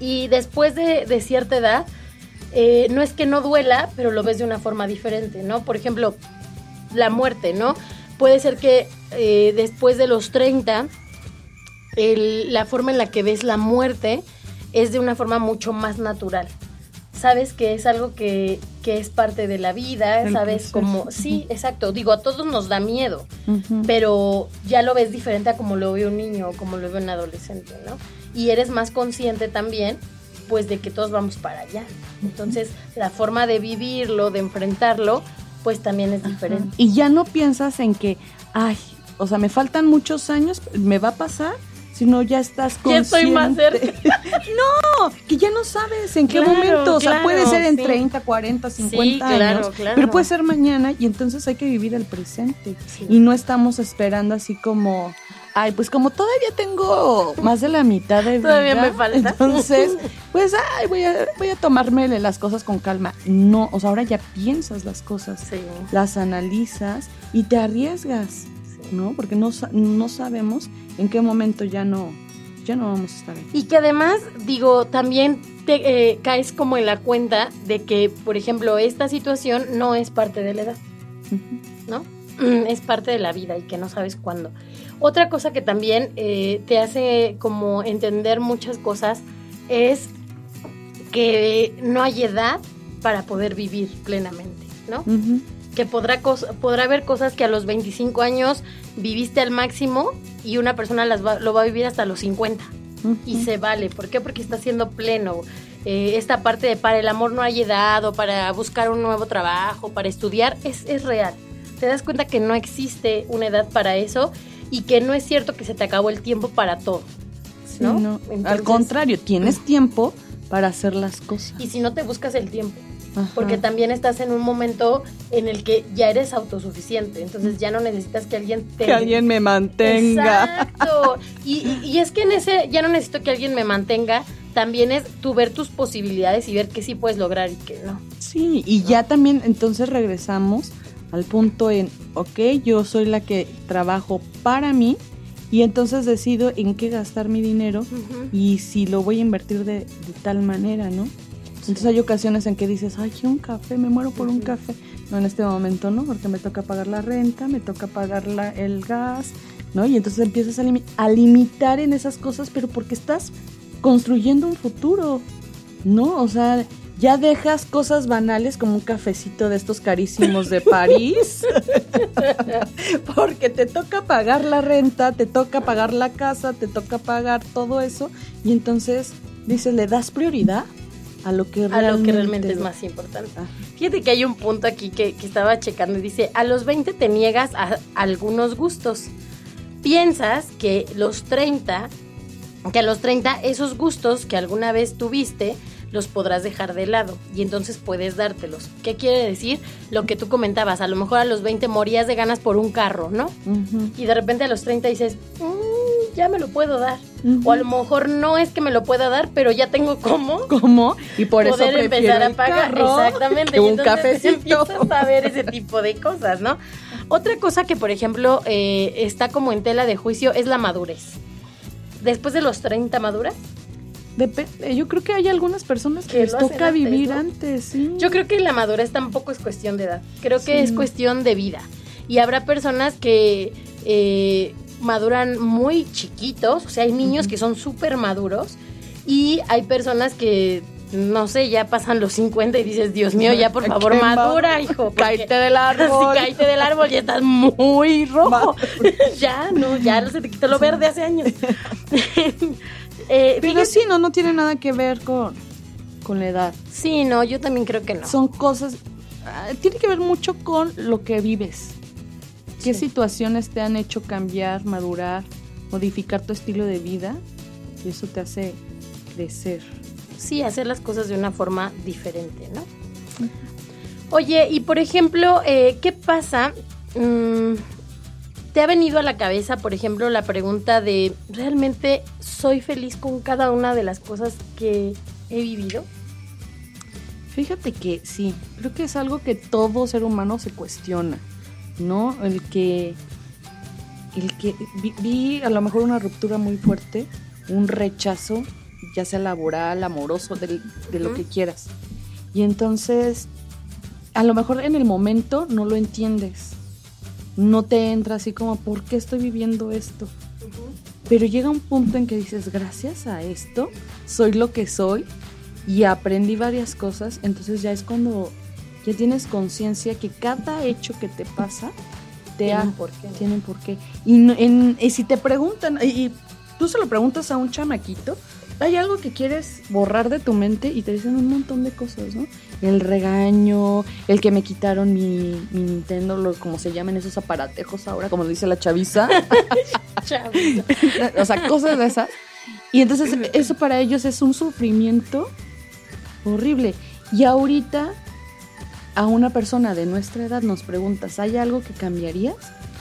Y después de, de cierta edad, eh, no es que no duela, pero lo ves de una forma diferente, ¿no? Por ejemplo, la muerte, ¿no? Puede ser que eh, después de los 30, el- la forma en la que ves la muerte es de una forma mucho más natural. Sabes que es algo que, que es parte de la vida, El sabes como, sí, exacto, digo, a todos nos da miedo, pero ya lo ves diferente a como lo ve un niño o como lo ve un adolescente, ¿no? Y eres más consciente también, pues, de que todos vamos para allá. Entonces, la forma de vivirlo, de enfrentarlo, pues también es diferente. Y ya no piensas en que, ay, o sea, me faltan muchos años, me va a pasar, sino ya estás Ya consciente. estoy más cerca. *laughs* no, que ya no sabes en qué Claro, momento, o sea, claro, puede ser en sí. 30, 40, 50 Sí, claro, años, claro. pero puede ser mañana y entonces hay que vivir el presente Sí. y no estamos esperando así como Ay, pues como todavía tengo más de la mitad de vida. Todavía me falta. Entonces, *laughs* pues, ay, voy a, voy a tomarme las cosas con calma. No, o sea, ahora ya piensas las cosas, Sí. las analizas y te arriesgas, ¿no? Porque no, no sabemos en qué momento ya no, ya no vamos a estar ahí. Y que además, digo, también te eh, caes como en la cuenta de que, por ejemplo, esta situación no es parte de la edad, ¿no? Es parte de la vida y que no sabes cuándo. Otra cosa que también eh, te hace como entender muchas cosas es que no hay edad para poder vivir plenamente, ¿no? Que podrá, podrá haber cosas que a los 25 años viviste al máximo y una persona las va- lo va a vivir hasta los 50. Y se vale. ¿Por qué? Porque está siendo pleno. Eh, esta parte de para el amor no hay edad o para buscar un nuevo trabajo, para estudiar, es, es real. Te das cuenta que no existe una edad para eso y que no es cierto que se te acabó el tiempo para todo. Sí, ¿no? no. Entonces- Al contrario, tienes *clears throat* tiempo para hacer las cosas. Y si no te buscas el tiempo, Ajá. porque también estás en un momento en el que ya eres autosuficiente, entonces ya no necesitas que alguien te... que alguien me mantenga. Exacto. Y, y- y es que en ese ya no necesito que alguien me mantenga, también es tú ver tus posibilidades y ver qué sí puedes lograr y qué no. Sí, y ya también entonces regresamos al punto en, ok, yo soy la que trabajo para mí y entonces decido en qué gastar mi dinero y si lo voy a invertir de, de tal manera, ¿no? Entonces hay ocasiones en que dices, ay, un café, me muero por un café. No, en este momento no, porque me toca pagar la renta, me toca pagar la- el gas, ¿no? Y entonces empiezas a, limi- a limitar en esas cosas, pero porque estás construyendo un futuro, ¿no? O sea, ya dejas cosas banales como un cafecito de estos carísimos de París, *laughs* porque te toca pagar la renta, te toca pagar la casa, te toca pagar todo eso, y entonces dices, le das prioridad a lo que A realmente, lo que realmente es más importante. Ah. Fíjate que hay un punto aquí que, que estaba checando y dice, a los 20 te niegas a algunos gustos. Piensas que los 30, que a los 30 esos gustos que alguna vez tuviste los podrás dejar de lado y entonces puedes dártelos. ¿Qué quiere decir? Lo que tú comentabas, a lo mejor a los 20 morías de ganas por un carro, ¿no? Y de repente a los 30 dices, "Mm, ya me lo puedo dar. O a lo mejor no es que me lo pueda dar, pero ya tengo cómo *laughs* ¿Cómo? Y por eso poder prefiero empezar a pagar. carro Exactamente. *laughs* que y un entonces cafecito. Empiezas a ver ese tipo de cosas, ¿no? Otra cosa que, por ejemplo, eh, está como en tela de juicio es la madurez. Después de los 30 maduras, Depende, yo creo que hay algunas personas que, Que les toca antes, vivir ¿no? antes, sí. yo creo que la madurez tampoco es cuestión de edad. Creo que Sí. es cuestión de vida. Y habrá personas que eh, maduran muy chiquitos, o sea, hay niños que son súper maduros y hay personas que, no sé, ya pasan los 50 y dices, Dios mío, ya por favor madura, hijo. Cáete del *laughs* árbol. Sí, del árbol, ya estás muy rojo. *laughs* ya, no, ya se te quitó lo verde hace años. *laughs* Eh, Pero fíjate- sí, no, no tiene nada que ver con, con la edad. sí, no, yo también creo que no. Son cosas, ah, tiene que ver mucho con lo que vives. ¿Qué situaciones te han hecho cambiar, madurar, modificar tu estilo de vida? Y eso te hace crecer. Sí, hacer las cosas de una forma diferente, ¿no? Oye, y por ejemplo, eh, ¿qué pasa? Mm, ¿Te ha venido a la cabeza, por ejemplo, la pregunta de, ¿realmente soy feliz con cada una de las cosas que he vivido? Fíjate que sí, creo que es algo que todo ser humano se cuestiona, ¿no? El que, el que vi, vi a lo mejor una ruptura muy fuerte, un rechazo, ya sea laboral, amoroso, de, lo que quieras. Y entonces, a lo mejor en el momento no lo entiendes, no te entra así como, ¿por qué estoy viviendo esto? Pero llega un punto en que dices, gracias a esto, soy lo que soy y aprendí varias cosas, entonces ya es cuando ya tienes conciencia que cada hecho que te pasa te ha, un porqué. tiene un porqué. Y, no- en- y si te preguntan, y, y tú se lo preguntas a un chamaquito, hay algo que quieres borrar de tu mente y te dicen un montón de cosas, ¿no? El regaño, el que me quitaron mi, mi Nintendo, lo, como se llaman esos aparatejos ahora, como dice la chaviza. *laughs* Chavito. o sea, cosas de esas. Y entonces eso para ellos es un sufrimiento horrible. Y ahorita a una persona de nuestra edad nos preguntas, ¿hay algo que cambiarías?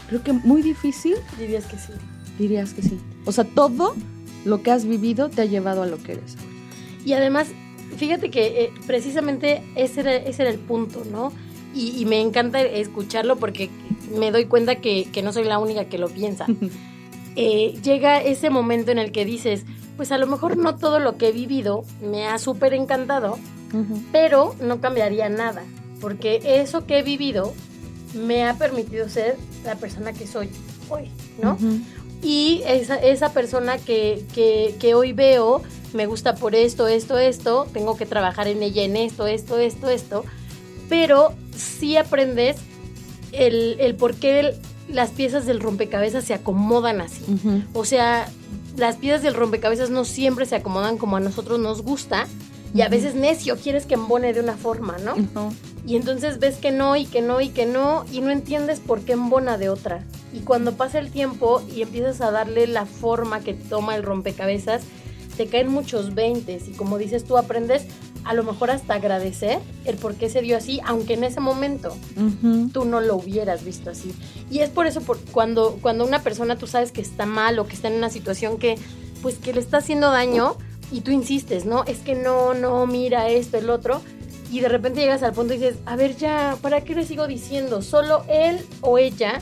Creo que muy difícil Dirías que sí. dirías que sí. O sea, todo lo que has vivido te ha llevado a lo que eres. Y además, fíjate que eh, precisamente ese era, ese era el punto, ¿no? Y, y me encanta escucharlo porque me doy cuenta que, que no soy la única que lo piensa. *laughs* Eh, llega ese momento en el que dices, pues a lo mejor no todo lo que he vivido me ha súper encantado, pero no cambiaría nada, porque eso que he vivido me ha permitido ser la persona que soy hoy, ¿no? Y esa, esa persona que, que, que hoy veo me gusta por esto, esto, esto, tengo que trabajar en ella en esto, esto, esto, esto, pero sí aprendes el, el por qué las piezas del rompecabezas se acomodan así. O sea, las piezas del rompecabezas no siempre se acomodan como a nosotros nos gusta. Y a veces necio, quieres que embone de una forma, ¿no? Y entonces ves que no, y que no, y que no, y no entiendes por qué embona de otra. Y cuando pasa el tiempo y empiezas a darle la forma que toma el rompecabezas, te caen muchos veintes. Y como dices tú, aprendes a lo mejor hasta agradecer el por qué se dio así, aunque en ese momento tú no lo hubieras visto así. Y es por eso por, cuando, cuando una persona tú sabes que está mal o que está en una situación que pues que le está haciendo daño y tú insistes, ¿no? Es que no, no, mira esto, el otro. Y de repente llegas al punto y dices, a ver ya, ¿para qué le sigo diciendo? Solo él o ella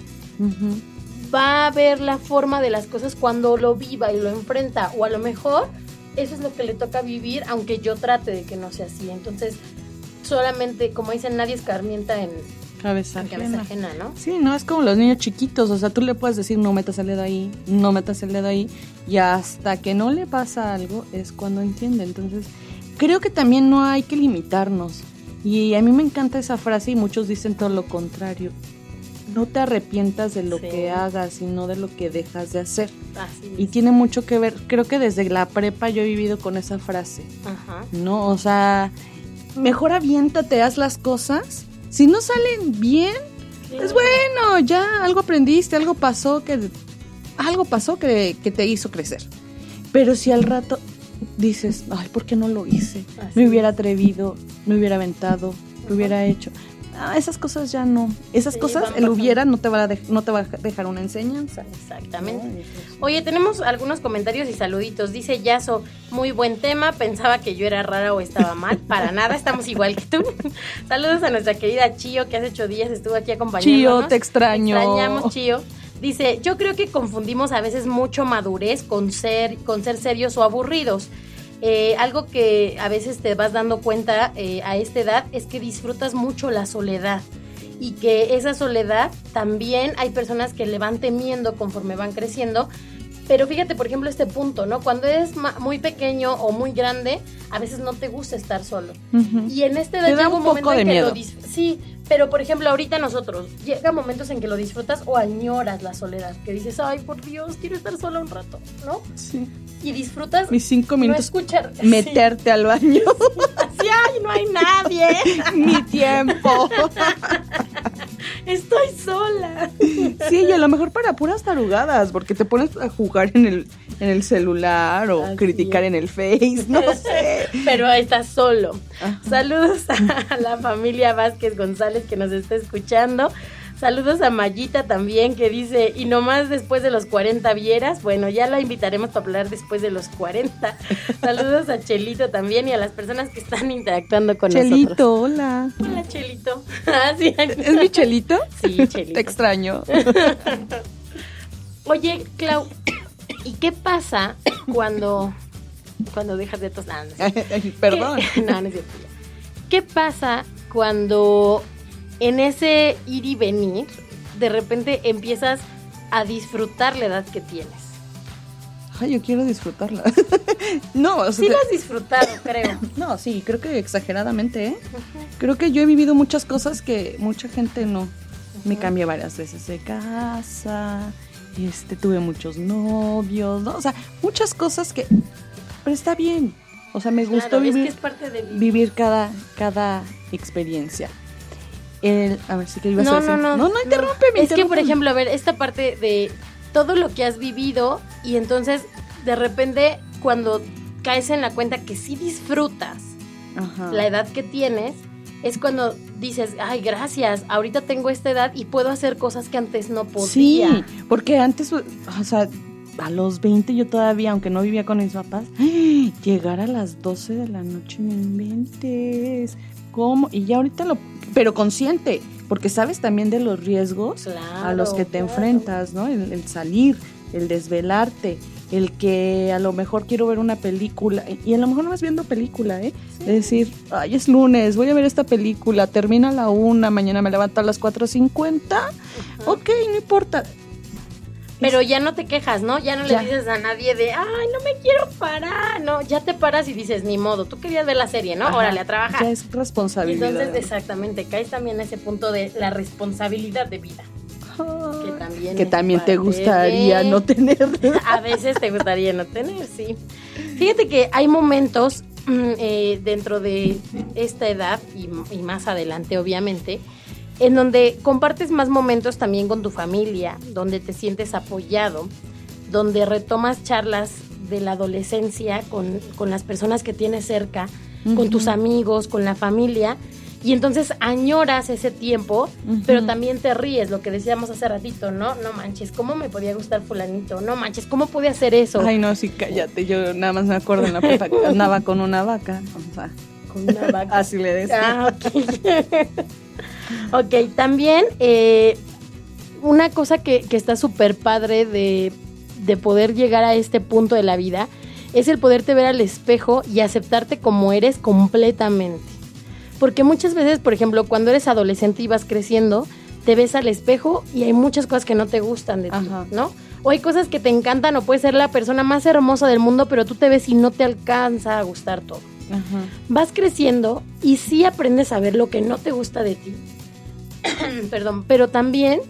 va a ver la forma de las cosas cuando lo viva y lo enfrenta. O a lo mejor eso es lo que le toca vivir, aunque yo trate de que no sea así. Entonces, solamente, como dicen, nadie escarmienta en cabeza, cabeza ajena. ¿no? Sí, no, es como los niños chiquitos, o sea, tú le puedes decir, no metas el dedo ahí, no metas el dedo ahí, y hasta que no le pasa algo es cuando entiende. Entonces, creo que también no hay que limitarnos. Y a mí me encanta esa frase y muchos dicen todo lo contrario no te arrepientas de lo que hagas, sino de lo que dejas de hacer. y tiene mucho que ver, creo que desde la prepa yo he vivido con esa frase. Ajá. ¿No? O sea, mejor aviéntate, haz las cosas. Si no salen bien, pues bueno, ya algo aprendiste, algo pasó que algo pasó que, te hizo crecer. Pero si al rato dices, ay, ¿por qué no lo hice? Me hubiera atrevido, me hubiera aventado, me hubiera hecho ah, esas cosas ya no. Esas cosas, el hubiera no te, va a no te va a dejar una enseñanza. Exactamente. Oye, tenemos algunos comentarios y saluditos. Dice Yaso, muy buen tema. Pensaba que yo era rara o estaba mal. Para nada, estamos igual que tú. *laughs* Saludos a nuestra querida Chio, que hace ocho días estuvo aquí acompañándonos. Chio, te extraño. Te extrañamos, Chio. Dice, yo creo que confundimos a veces mucho madurez con ser, con ser serios o aburridos. Eh, algo que a veces te vas dando cuenta eh, a esta edad es que disfrutas mucho la soledad y que esa soledad también hay personas que le van temiendo conforme van creciendo. Pero fíjate, por ejemplo, este punto, ¿no? Cuando eres muy pequeño o muy grande, a veces no te gusta estar solo. Y en este edad llega un, momento en que lo Sí, pero por ejemplo, ahorita nosotros, llega momentos en que lo disfrutas o añoras la soledad, que dices, ay, por Dios, quiero estar sola un rato, ¿no? Sí. Y disfrutas mis cinco minutos escuchar meterte al baño. *laughs* Así ay no hay nadie. *laughs* Mi tiempo. *laughs* Estoy sola sí y a lo mejor para puras tarugadas porque te pones a jugar en el en el celular o criticar en el Face no sé. *laughs* Pero estás solo. Saludos a la familia Vázquez González que nos está escuchando Saludos a Mayita también que dice, y nomás después de los 40 vieras, bueno, ya la invitaremos para hablar después de los 40. *laughs* Saludos a Chelito también y a las personas que están interactuando con nosotros. Chelito, hola. Hola, Chelito. *laughs* Ah, ¿Es mi Chelito? Sí, *laughs* Chelito. Te extraño. Oye, Clau, ¿y qué pasa cuando, cuando dejas de tosar? Perdón. no, no es cierto. ¿Qué pasa cuando en ese ir y venir, de repente empiezas a disfrutar la edad que tienes. Ay, yo quiero disfrutarla. *laughs* no, o sea, sí la has disfrutado, creo. *laughs* No, sí, creo que exageradamente, ¿eh? Creo que yo he vivido muchas cosas que mucha gente no. Me cambié varias veces de casa, este, tuve muchos novios, ¿no? O sea, muchas cosas que... Pero está bien. O sea, me gustó vivir, es parte de vivir. vivir cada, cada experiencia a ver si que ibas no, a decir. No, no, no. No, interrúmpeme. Es que, por ejemplo, a ver, esta parte de todo lo que has vivido y entonces de repente cuando caes en la cuenta que sí disfrutas la edad que tienes, es cuando dices, ay, gracias, ahorita tengo esta edad y puedo hacer cosas que antes no podía. Sí, porque antes, o sea, a los 20 yo todavía, aunque no vivía con mis papás, llegar a las 12 de la noche me inventes. ¿Cómo? Y ya ahorita lo pero consciente, porque sabes también de los riesgos a los que te enfrentas, ¿no? El, salir, el desvelarte, el que a lo mejor quiero ver una película, y a lo mejor no vas viendo película, ¿eh? Es decir, ay, es lunes, voy a ver esta película, termina a la una, mañana me levanto a las 4.50, ok, no importa. Pero ya no te quejas, ¿no? Ya no Ya. le dices a nadie de, ay, no me quiero parar. No, ya te paras y dices, ni modo, tú querías ver la serie, ¿no? Ajá. Órale, a trabajar. Ya es responsabilidad. Entonces, exactamente, caes también a ese punto de la responsabilidad de vida. Que también, que también te gustaría de- no tener. A veces te gustaría no tener, sí. Fíjate que hay momentos mm, eh, dentro de esta edad y, y más adelante, obviamente, en donde compartes más momentos también con tu familia, donde te sientes apoyado, donde retomas charlas de la adolescencia con, con las personas que tienes cerca, con tus amigos, con la familia. Y entonces añoras ese tiempo, pero también te ríes, lo que decíamos hace ratito, ¿no? No manches, ¿cómo me podía gustar fulanito? No manches, ¿cómo pude hacer eso? Ay, no, sí, cállate. Yo nada más me acuerdo en la prepa que andaba con una vaca. O sea, Con una vaca. *laughs* así le decía. Ah. *laughs* ok, también eh, una cosa que, que está súper padre de, de poder llegar a este punto de la vida es el poderte ver al espejo y aceptarte como eres completamente. Porque muchas veces, por ejemplo, cuando eres adolescente y vas creciendo, te ves al espejo y hay muchas cosas que no te gustan de ti, Ajá. ¿no? O hay cosas que te encantan o puedes ser la persona más hermosa del mundo, pero tú te ves y no te alcanza a gustar todo Ajá. vas creciendo y sí aprendes a ver lo que no te gusta de ti. *coughs* Perdón, pero también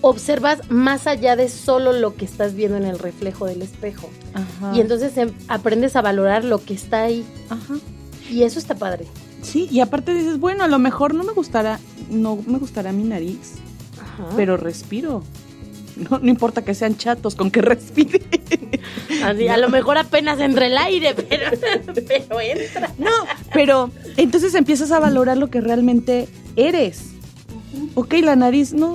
observas más allá de solo lo que estás viendo en el reflejo del espejo. Ajá. Y entonces em, aprendes a valorar lo que está ahí. Ajá. Y eso está padre. Sí, y aparte dices, bueno, a lo mejor no me gustará, no me gustará mi nariz, Ajá. pero respiro. No, no importa que sean chatos, con que *laughs* respire. Así, A lo mejor apenas entra el aire, *laughs* pero, pero entra. No, pero entonces empiezas a valorar lo que realmente eres. Ok, la nariz no,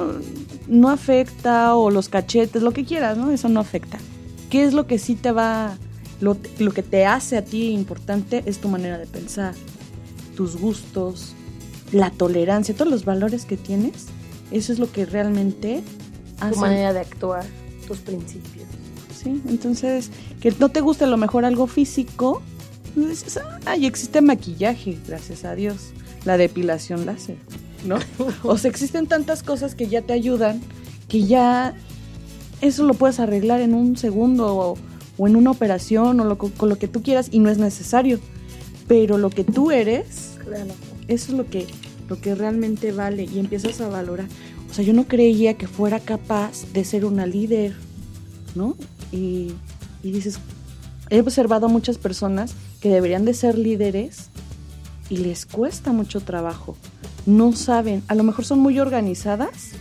no afecta, o los cachetes, lo que quieras, ¿no? Eso no afecta. ¿Qué es lo que sí te va, lo, lo que te hace a ti importante es tu manera de pensar, tus gustos, la tolerancia, todos los valores que tienes? Eso es lo que realmente Tu hace. manera de actuar, tus principios. Sí, entonces, que no te guste a lo mejor algo físico, pues dices, ay, existe maquillaje, gracias a Dios, la depilación láser, ¿no? o sea, existen tantas cosas que ya te ayudan, que ya eso lo puedes arreglar en un segundo o, o en una operación o lo, con lo que tú quieras y no es necesario. Pero lo que tú eres, Claro. eso es lo que, lo que realmente vale y empiezas a valorar. O sea, yo no creía que fuera capaz de ser una líder, ¿no? Y, y dices, he observado a muchas personas que deberían de ser líderes y les cuesta mucho trabajo. No saben, a lo mejor son muy organizadas,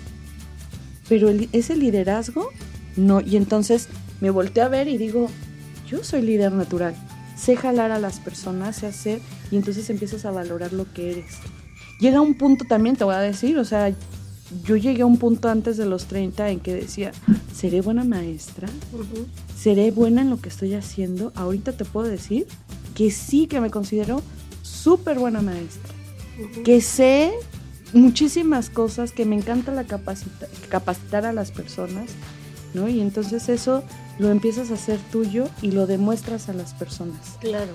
pero el- ese liderazgo, no. Y entonces me volteo a ver y digo, yo soy líder natural. Sé jalar a las personas, sé hacer, y entonces empiezas a valorar lo que eres. Llega un punto también, te voy a decir, o sea, yo llegué a un punto antes de los 30 en que decía, ¿seré buena maestra? ¿Seré buena en lo que estoy haciendo? Ahorita te puedo decir que sí, que me considero súper buena maestra. Que sé muchísimas cosas, que me encanta la capacita capacitar a las personas, ¿no? Y entonces eso lo empiezas a hacer tuyo y lo demuestras a las personas. Claro.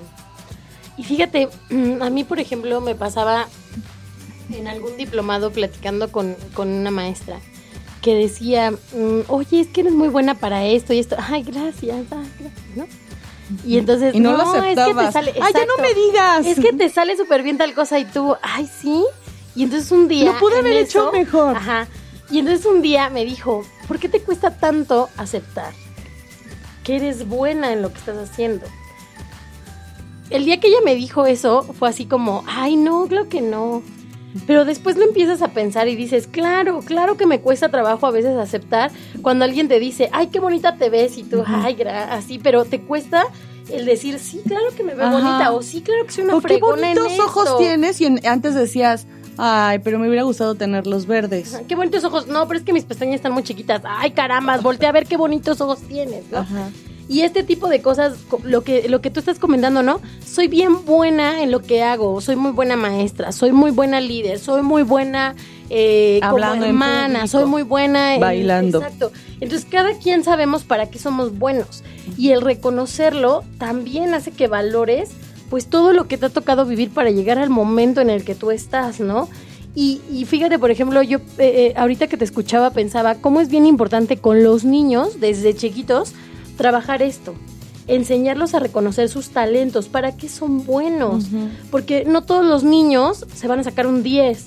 Y fíjate, *clears throat* a mí, por ejemplo, me pasaba en algún diplomado platicando con, con una maestra que decía, mm, oye, es que eres muy buena para esto y esto. Ay, gracias, ah, gracias, ¿no? Y entonces, Y no, lo es que te sale, ¡Ay, ya no me digas! Es que te sale súper bien tal cosa y tú, ay, sí. Y entonces un día. Lo pude haber hecho mejor. Ajá. Y entonces un día me dijo, ¿por qué te cuesta tanto aceptar que eres buena en lo que estás haciendo? El día que ella me dijo eso, fue así como, ay, no, claro que no. Pero después lo empiezas a pensar y dices, claro, claro que me cuesta trabajo a veces aceptar cuando alguien te dice, ay, qué bonita te ves y tú, ay, gra- así, pero te cuesta el decir, sí, claro que me veo Ajá. bonita o sí, claro que soy una ¿O qué fregona en bonitos ojos esto". tienes? Y en- antes decías, ay, pero me hubiera gustado tenerlos verdes. Ajá, Qué bonitos ojos. No, pero es que mis pestañas están muy chiquitas. Ay, carambas, voltea a ver qué bonitos ojos tienes, ¿no? Ajá. Y este tipo de cosas, co- lo que, lo que tú estás comentando, ¿no? Soy bien buena en lo que hago, soy muy buena maestra, soy muy buena líder, soy muy buena eh, Hablando como hermana, soy muy buena en- Bailando. Exacto. Entonces cada quien sabemos para qué somos buenos. Y el reconocerlo también hace que valores pues todo lo que te ha tocado vivir para llegar al momento en el que tú estás, ¿no? Y, y fíjate, por ejemplo, yo eh, eh, ahorita que te escuchaba pensaba cómo es bien importante con los niños desde chiquitos trabajar esto, enseñarlos a reconocer sus talentos, para qué son buenos, porque no todos los niños se van a sacar un 10,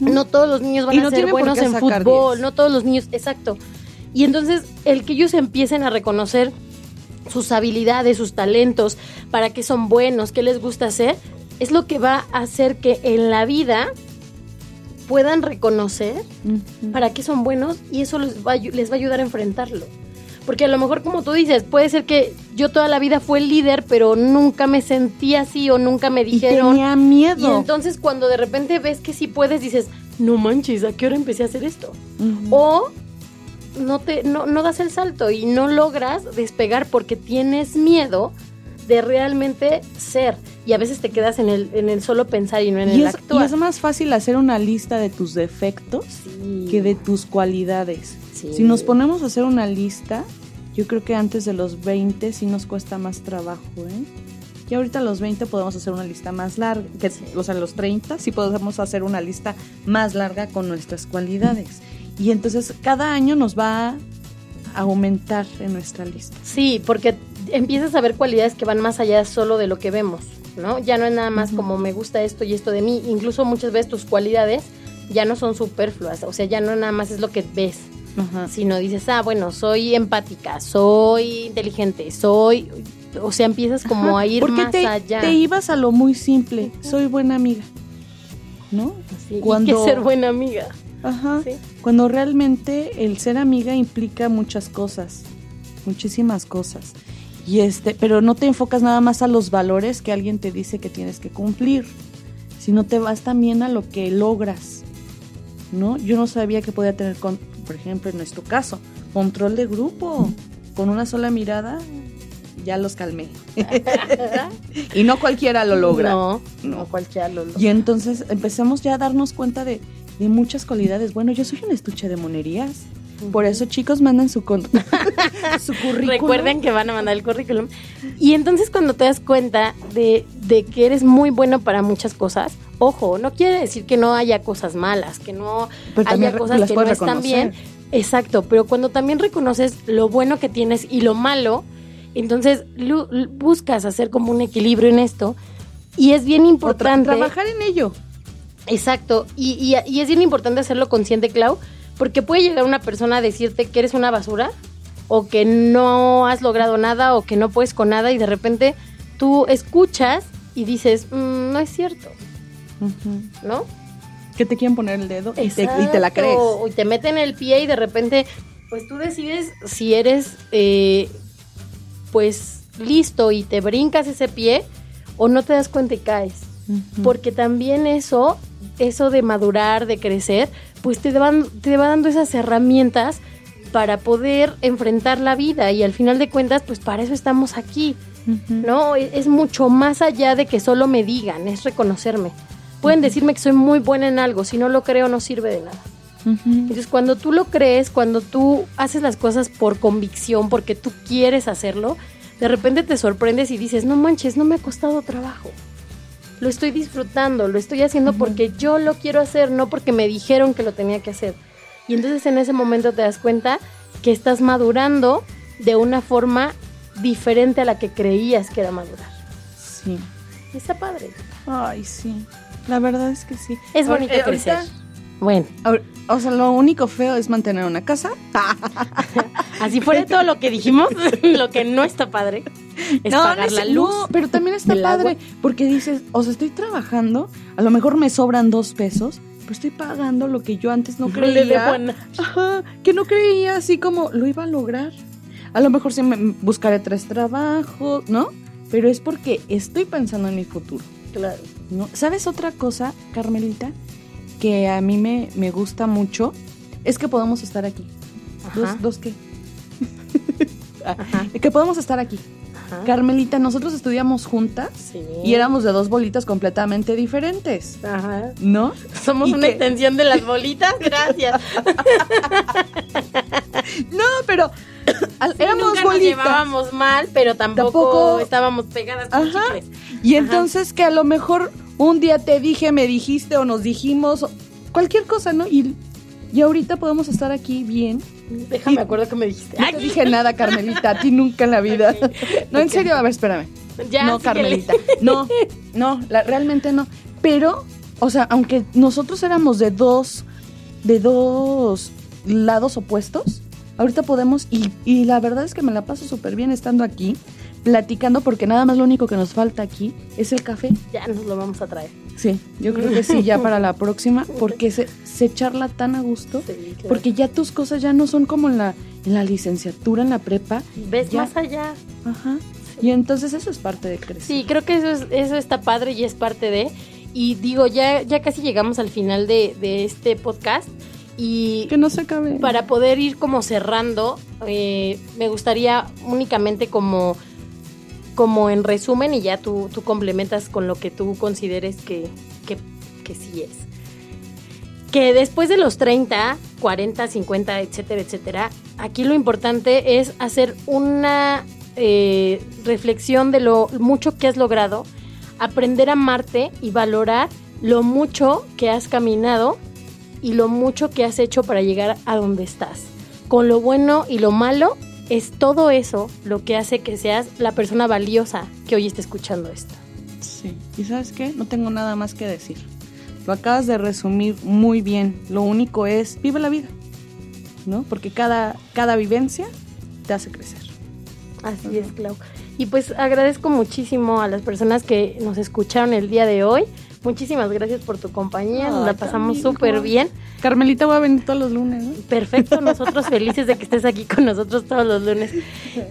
no todos los niños van Y a ser buenos en fútbol, 10. no todos los niños, exacto. Y entonces el que ellos empiecen a reconocer sus habilidades, sus talentos, para qué son buenos, qué les gusta hacer, es lo que va a hacer que en la vida puedan reconocer para qué son buenos y eso les va, les va a ayudar a enfrentarlo. Porque a lo mejor, como tú dices, puede ser que yo toda la vida fui el líder, pero nunca me sentí así o nunca me Y dijeron. tenía Y miedo. entonces cuando de repente ves que sí puedes, dices, no manches, ¿a qué hora empecé a hacer esto? O no, te, no, no das el salto y no logras despegar porque tienes miedo de realmente ser. Y a veces te quedas en el, en el solo pensar y no en y, el es, y actuar. es más fácil hacer una lista de tus defectos Sí. que de tus cualidades. Sí. Si nos ponemos a hacer una lista, yo creo que antes de los 20 sí nos cuesta más trabajo, ¿eh? Y ahorita a los 20 podemos hacer una lista más larga, que, o sea, a los 30 sí podemos hacer una lista más larga con nuestras cualidades. Y entonces cada año nos va a aumentar en nuestra lista. Sí, porque empiezas a ver cualidades que van más allá solo de lo que vemos, ¿no? Ya no es nada más como me gusta esto y esto de mí. Incluso muchas veces tus cualidades ya no son superfluas, o sea, ya no nada más es lo que ves, Ajá. sino dices, ah, bueno, soy empática, soy inteligente, soy... O sea, empiezas como Ajá, a ir porque más te, allá. te ibas a lo muy simple, soy buena amiga, ¿no? Sí, y cuando- que ser buena amiga. Ajá. Sí. Cuando realmente el ser amiga implica muchas cosas, muchísimas cosas. Y este, pero no te enfocas nada más a los valores que alguien te dice que tienes que cumplir, sino te vas también a lo que logras. ¿No? Yo no sabía que podía tener con, por ejemplo, en nuestro caso, control de grupo. Con una sola mirada ya los calmé. *laughs* y no cualquiera lo logra. No, No. no cualquiera lo logra. Y entonces empezamos ya a darnos cuenta de, de muchas cualidades. Bueno, yo soy un estuche de monerías. Por eso, chicos, mandan *laughs* su, currículum. Recuerden que van a mandar el currículum. Y entonces cuando te das cuenta de, de que eres muy bueno para muchas cosas, ojo, no quiere decir que no haya cosas malas, que no Pero haya cosas que no están bien. Exacto, pero cuando también reconoces lo bueno que tienes y lo malo, entonces buscas hacer como un equilibrio en esto. Y es bien tra- importante. trabajar en ello. Exacto, y, y- y es bien importante hacerlo consciente, Clau, porque puede llegar una persona a decirte que eres una basura, o que no has logrado nada, o que no puedes con nada, y de repente tú escuchas y dices, "Mm, no es cierto, ¿no? Que te quieren poner el dedo y te, y te la crees. Y te meten el pie y de repente, pues tú decides si eres, eh, pues, listo y te brincas ese pie, o no te das cuenta y caes. Porque también eso, eso de madurar, de crecer, pues te van, te va dando esas herramientas para poder enfrentar la vida y al final de cuentas, pues para eso estamos aquí. ¿no? E- Es mucho más allá de que solo me digan, es reconocerme. Pueden decirme que soy muy buena en algo, si no lo creo no sirve de nada. Ujú. Entonces, cuando tú lo crees, cuando tú haces las cosas por convicción, porque tú quieres hacerlo, de repente te sorprendes y dices, no manches, no me ha costado trabajo. Lo estoy disfrutando, lo estoy haciendo porque yo lo quiero hacer, no porque me dijeron que lo tenía que hacer. Y entonces en ese momento te das cuenta que estás madurando de una forma diferente a la que creías que era madurar. Sí. Está padre. Ay, sí. La verdad es que sí. Es bonito Eh, crecer. ahorita- Bueno, O sea, lo único feo es mantener una casa. *laughs* así fuera todo lo que dijimos, *laughs* lo que no está padre es no, pagar no la es- luz. no, pero también está padre. agua. Porque dices, o sea, estoy trabajando, a lo mejor me sobran dos pesos, pero estoy pagando lo que yo antes no *laughs* le creía. nadie. Ajá, que no creía así como lo iba a lograr. A lo mejor sí me buscaré tres trabajos, ¿no? Pero es porque estoy pensando en mi futuro. Claro. ¿no? ¿Sabes otra cosa, Carmelita? Que a mí me, me gusta mucho. Es que podemos estar aquí. Ajá. ¿Dos, dos qué? *laughs* Ajá. que podemos estar aquí. Ajá. Carmelita, nosotros estudiamos juntas Sí. y éramos de dos bolitas completamente diferentes, Ajá. ¿no? Somos ¿Y una extensión de las bolitas, *laughs* gracias. No, pero Sí, éramos nunca nos bolitas. llevábamos mal, pero tampoco, Tampoco- estábamos pegadas con chicles. Y entonces que a lo mejor un día te dije, me dijiste o nos dijimos, cualquier cosa, ¿no? Y, y ahorita podemos estar aquí bien. Déjame acuerdo que me dijiste. No te dije nada, Carmelita, a ti nunca en la vida. *laughs* No, en serio, a ver, espérame. Ya, no, síguele. Carmelita. No, no, la- realmente no. Pero, o sea, aunque nosotros éramos de dos, de dos lados opuestos, ahorita podemos, y, y la verdad es que me la paso súper bien estando aquí, platicando, porque nada más lo único que nos falta aquí es el café. Ya nos lo vamos a traer. Sí, yo creo que sí, ya *laughs* para la próxima, porque se, se charla tan a gusto, Sí, claro. porque ya tus cosas ya no son como en la, en la licenciatura, en la prepa. ves ya- más allá. Ajá. Y entonces eso es parte de crecer. Sí, creo que eso, es, eso está padre y es parte de. Y digo, ya, ya casi llegamos al final de, de este podcast. Y Que no se acabe. para poder ir como cerrando, eh, me gustaría únicamente como, como en resumen y ya tú, tú complementas con lo que tú consideres que, que, que sí es. Que después de los 30, 40, 50, etcétera, etcétera, aquí lo importante es hacer una eh, reflexión de lo mucho que has logrado, aprender a amarte y valorar lo mucho que has caminado y lo mucho que has hecho para llegar a donde estás. Con lo bueno y lo malo, es todo eso lo que hace que seas la persona valiosa que hoy está escuchando esto. Sí. ¿Y sabes qué? No tengo nada más que decir. Lo acabas de resumir muy bien. Lo único es, vive la vida. ¿No? Porque cada, cada vivencia te hace crecer. Así es, Clau. Y pues agradezco muchísimo a las personas que nos escucharon el día de hoy. Muchísimas gracias por tu compañía, nos la pasamos súper bien. Carmelita va a venir todos los lunes, ¿no? Perfecto, *laughs* nosotros felices de que estés aquí con nosotros todos los lunes.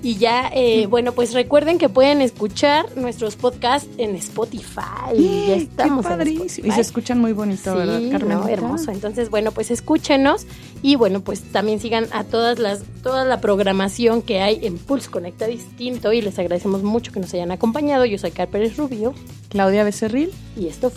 Y ya, eh, bueno, pues recuerden que pueden escuchar nuestros podcasts en Spotify. ya estamos Qué en padrísimo. Spotify. Y se escuchan muy bonito, Sí, ¿verdad, no, Carmelita? hermoso. Entonces, bueno, pues escúchenos y bueno, pues también sigan a todas las toda la programación que hay en Pulse Conecta Distinto y les agradecemos mucho que nos hayan acompañado. Yo soy Car Pérez Rubio Claudia Becerril. y esto fue